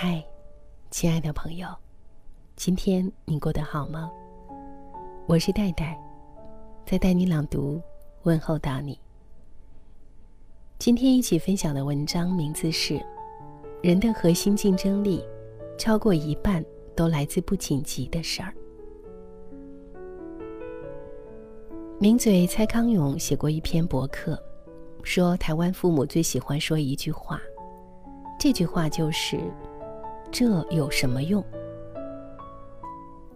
嗨，亲爱的朋友，今天你过得好吗？我是戴戴，在带你朗读，问候到你。今天一起分享的文章名字是《人的核心竞争力，超过一半都来自不紧急的事儿》。名嘴蔡康永写过一篇博客，说台湾父母最喜欢说一句话，这句话就是。这有什么用？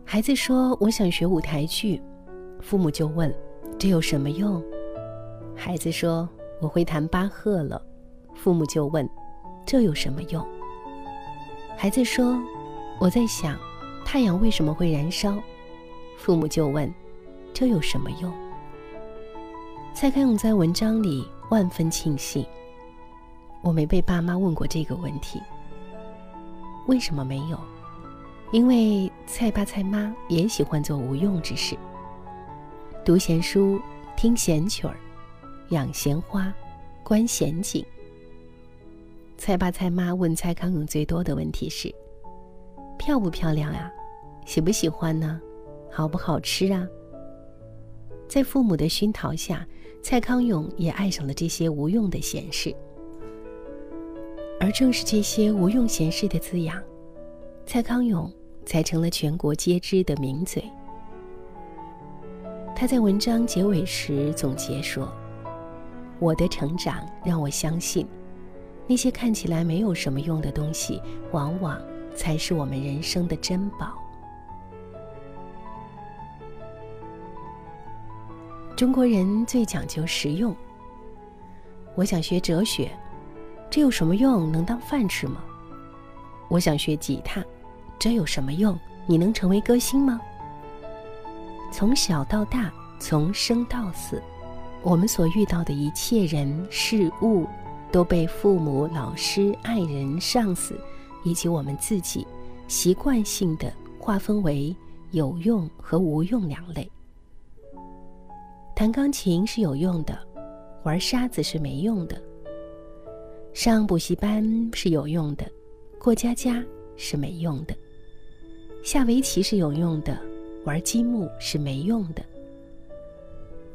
孩子说：“我想学舞台剧。”父母就问：“这有什么用？”孩子说：“我会弹巴赫了。”父母就问：“这有什么用？”孩子说：“我在想，太阳为什么会燃烧？”父母就问：“这有什么用？”蔡康永在文章里万分庆幸，我没被爸妈问过这个问题。为什么没有？因为蔡爸蔡妈也喜欢做无用之事，读闲书、听闲曲儿、养闲花、观闲景。蔡爸蔡妈问蔡康永最多的问题是：漂不漂亮啊？喜不喜欢呢？好不好吃啊？在父母的熏陶下，蔡康永也爱上了这些无用的闲事。而正是这些无用闲事的滋养，蔡康永才成了全国皆知的名嘴。他在文章结尾时总结说：“我的成长让我相信，那些看起来没有什么用的东西，往往才是我们人生的珍宝。”中国人最讲究实用。我想学哲学。这有什么用？能当饭吃吗？我想学吉他，这有什么用？你能成为歌星吗？从小到大，从生到死，我们所遇到的一切人事物，都被父母、老师、爱人、上司，以及我们自己，习惯性的划分为有用和无用两类。弹钢琴是有用的，玩沙子是没用的。上补习班是有用的，过家家是没用的；下围棋是有用的，玩积木是没用的。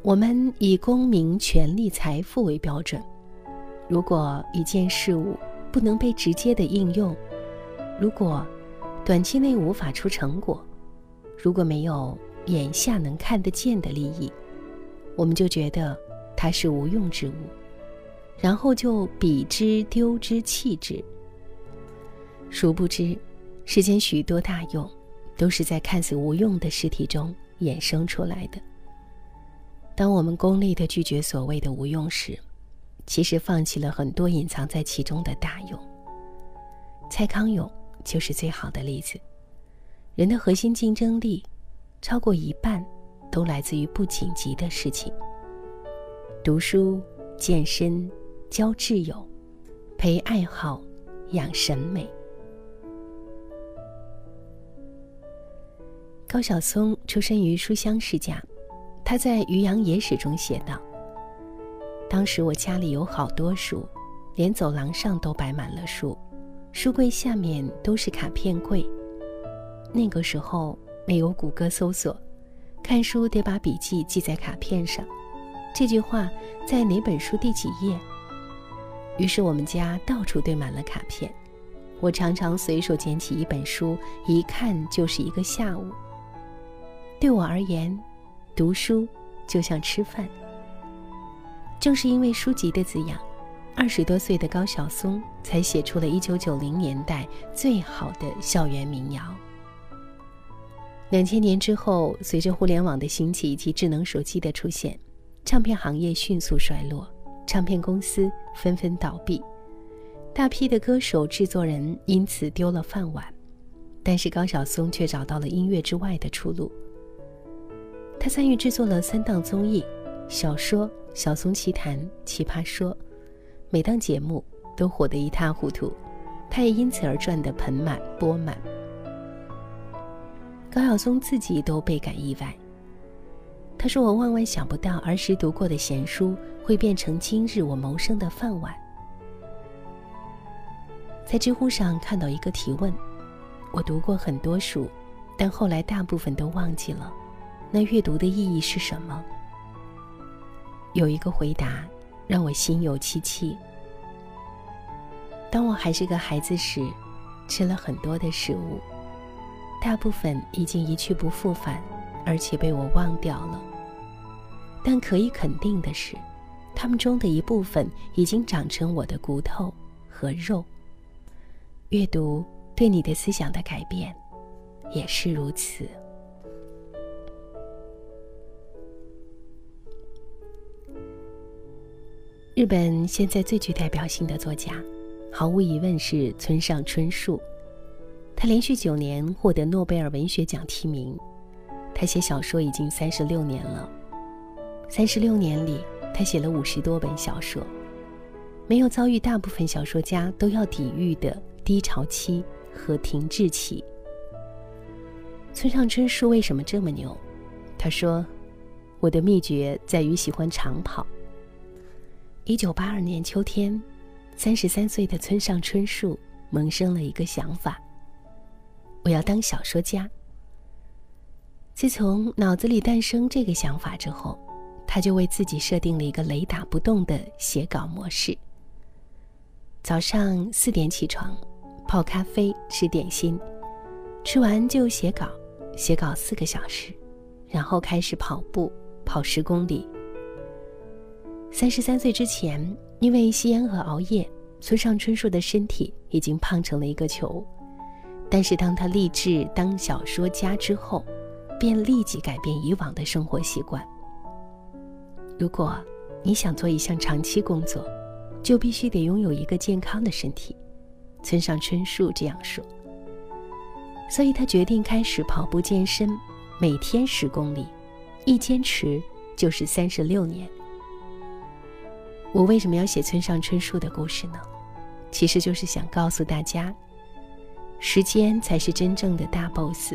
我们以功名、权力、财富为标准，如果一件事物不能被直接的应用，如果短期内无法出成果，如果没有眼下能看得见的利益，我们就觉得它是无用之物。然后就比之、丢之、弃之。殊不知，世间许多大用，都是在看似无用的尸体中衍生出来的。当我们功利的拒绝所谓的无用时，其实放弃了很多隐藏在其中的大用。蔡康永就是最好的例子。人的核心竞争力，超过一半，都来自于不紧急的事情。读书、健身。交挚友，培爱好，养审美。高晓松出身于书香世家，他在《渔阳野史》中写道：“当时我家里有好多书，连走廊上都摆满了书，书柜下面都是卡片柜。那个时候没有谷歌搜索，看书得把笔记记在卡片上。这句话在哪本书第几页？”于是我们家到处堆满了卡片，我常常随手捡起一本书，一看就是一个下午。对我而言，读书就像吃饭。正是因为书籍的滋养，二十多岁的高晓松才写出了一九九零年代最好的校园民谣。两千年之后，随着互联网的兴起以及智能手机的出现，唱片行业迅速衰落。唱片公司纷纷倒闭，大批的歌手、制作人因此丢了饭碗，但是高晓松却找到了音乐之外的出路。他参与制作了三档综艺、小说《小松奇谈》《奇葩说》，每档节目都火得一塌糊涂，他也因此而赚得盆满钵满。高晓松自己都倍感意外。他说：“我万万想不到，儿时读过的闲书会变成今日我谋生的饭碗。”在知乎上看到一个提问：我读过很多书，但后来大部分都忘记了，那阅读的意义是什么？有一个回答让我心有戚戚。当我还是个孩子时，吃了很多的食物，大部分已经一去不复返，而且被我忘掉了。但可以肯定的是，他们中的一部分已经长成我的骨头和肉。阅读对你的思想的改变，也是如此。日本现在最具代表性的作家。毫无疑问是村上春树，他连续九年获得诺贝尔文学奖提名，他写小说已经三十六年了。三十六年里，他写了五十多本小说，没有遭遇大部分小说家都要抵御的低潮期和停滞期。村上春树为什么这么牛？他说：“我的秘诀在于喜欢长跑。”一九八二年秋天。三十三岁的村上春树萌生了一个想法：我要当小说家。自从脑子里诞生这个想法之后，他就为自己设定了一个雷打不动的写稿模式。早上四点起床，泡咖啡，吃点心，吃完就写稿，写稿四个小时，然后开始跑步，跑十公里。三十三岁之前。因为吸烟和熬夜，村上春树的身体已经胖成了一个球。但是当他立志当小说家之后，便立即改变以往的生活习惯。如果你想做一项长期工作，就必须得拥有一个健康的身体。村上春树这样说。所以他决定开始跑步健身，每天十公里，一坚持就是三十六年。我为什么要写村上春树的故事呢？其实就是想告诉大家，时间才是真正的大 boss。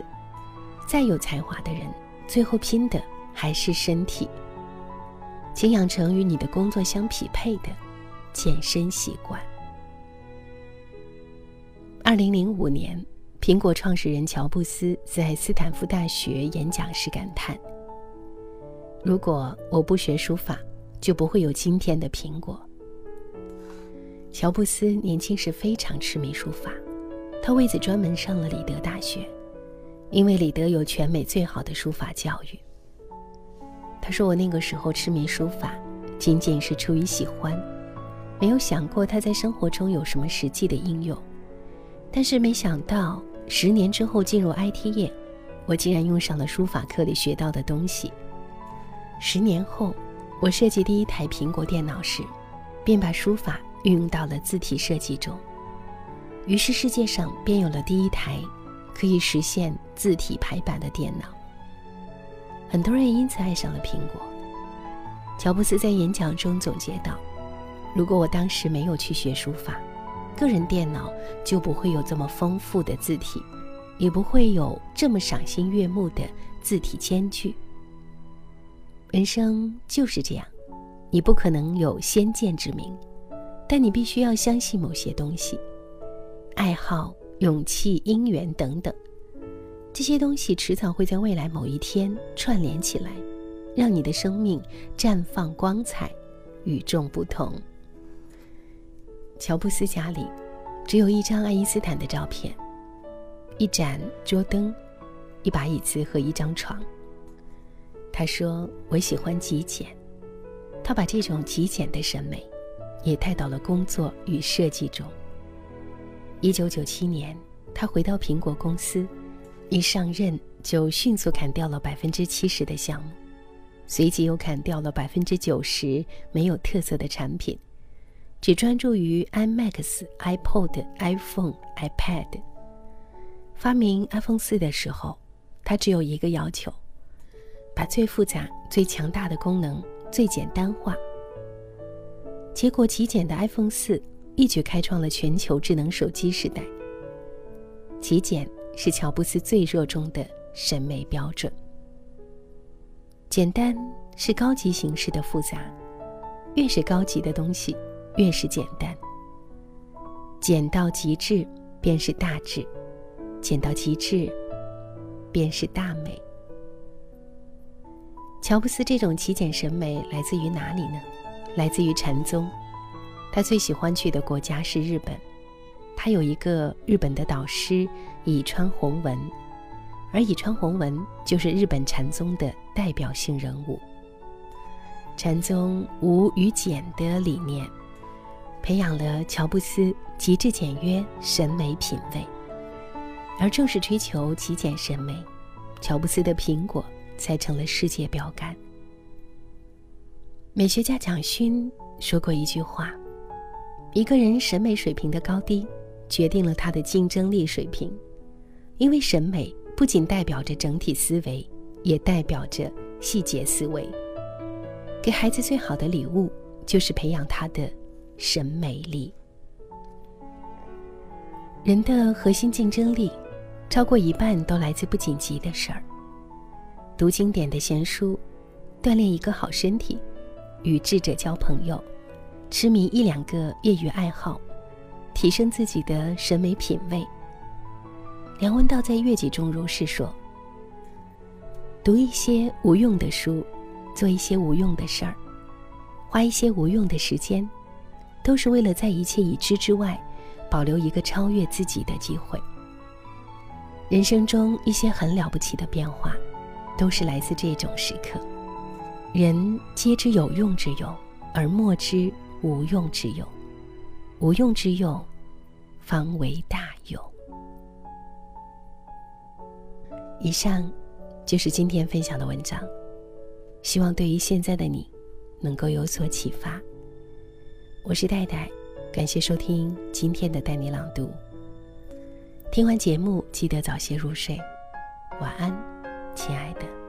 再有才华的人，最后拼的还是身体。请养成与你的工作相匹配的健身习惯。二零零五年，苹果创始人乔布斯在斯坦福大学演讲时感叹：“如果我不学书法。”就不会有今天的苹果。乔布斯年轻时非常痴迷书法，他为此专门上了里德大学，因为里德有全美最好的书法教育。他说：“我那个时候痴迷书法，仅仅是出于喜欢，没有想过他在生活中有什么实际的应用。但是没想到，十年之后进入 IT 业，我竟然用上了书法课里学到的东西。十年后。”我设计第一台苹果电脑时，便把书法运用到了字体设计中。于是世界上便有了第一台可以实现字体排版的电脑。很多人因此爱上了苹果。乔布斯在演讲中总结道：“如果我当时没有去学书法，个人电脑就不会有这么丰富的字体，也不会有这么赏心悦目的字体间距。”人生就是这样，你不可能有先见之明，但你必须要相信某些东西，爱好、勇气、姻缘等等，这些东西迟早会在未来某一天串联起来，让你的生命绽放光彩，与众不同。乔布斯家里只有一张爱因斯坦的照片，一盏桌灯，一把椅子和一张床。他说：“我喜欢极简。”他把这种极简的审美，也带到了工作与设计中。一九九七年，他回到苹果公司，一上任就迅速砍掉了百分之七十的项目，随即又砍掉了百分之九十没有特色的产品，只专注于 iMac、iPod、iPhone、iPad。发明 iPhone 四的时候，他只有一个要求。把最复杂、最强大的功能最简单化，结果极简的 iPhone 四一举开创了全球智能手机时代。极简是乔布斯最热衷的审美标准。简单是高级形式的复杂，越是高级的东西，越是简单。简到极致便是大智，简到极致便是大美。乔布斯这种极简审美来自于哪里呢？来自于禅宗。他最喜欢去的国家是日本，他有一个日本的导师以川弘文，而以川弘文就是日本禅宗的代表性人物。禅宗无与简的理念，培养了乔布斯极致简约审美品味，而正是追求极简审美，乔布斯的苹果。才成了世界标杆。美学家蒋勋说过一句话：“一个人审美水平的高低，决定了他的竞争力水平。因为审美不仅代表着整体思维，也代表着细节思维。给孩子最好的礼物，就是培养他的审美力。人的核心竞争力，超过一半都来自不紧急的事儿。”读经典的闲书，锻炼一个好身体，与智者交朋友，痴迷一两个业余爱好，提升自己的审美品味。梁文道在《月季》中如是说：“读一些无用的书，做一些无用的事儿，花一些无用的时间，都是为了在一切已知之外，保留一个超越自己的机会。人生中一些很了不起的变化。”都是来自这种时刻。人皆知有用之用，而莫知无用之用。无用之用，方为大用。以上就是今天分享的文章，希望对于现在的你，能够有所启发。我是戴戴，感谢收听今天的带你朗读。听完节目，记得早些入睡，晚安。亲爱的。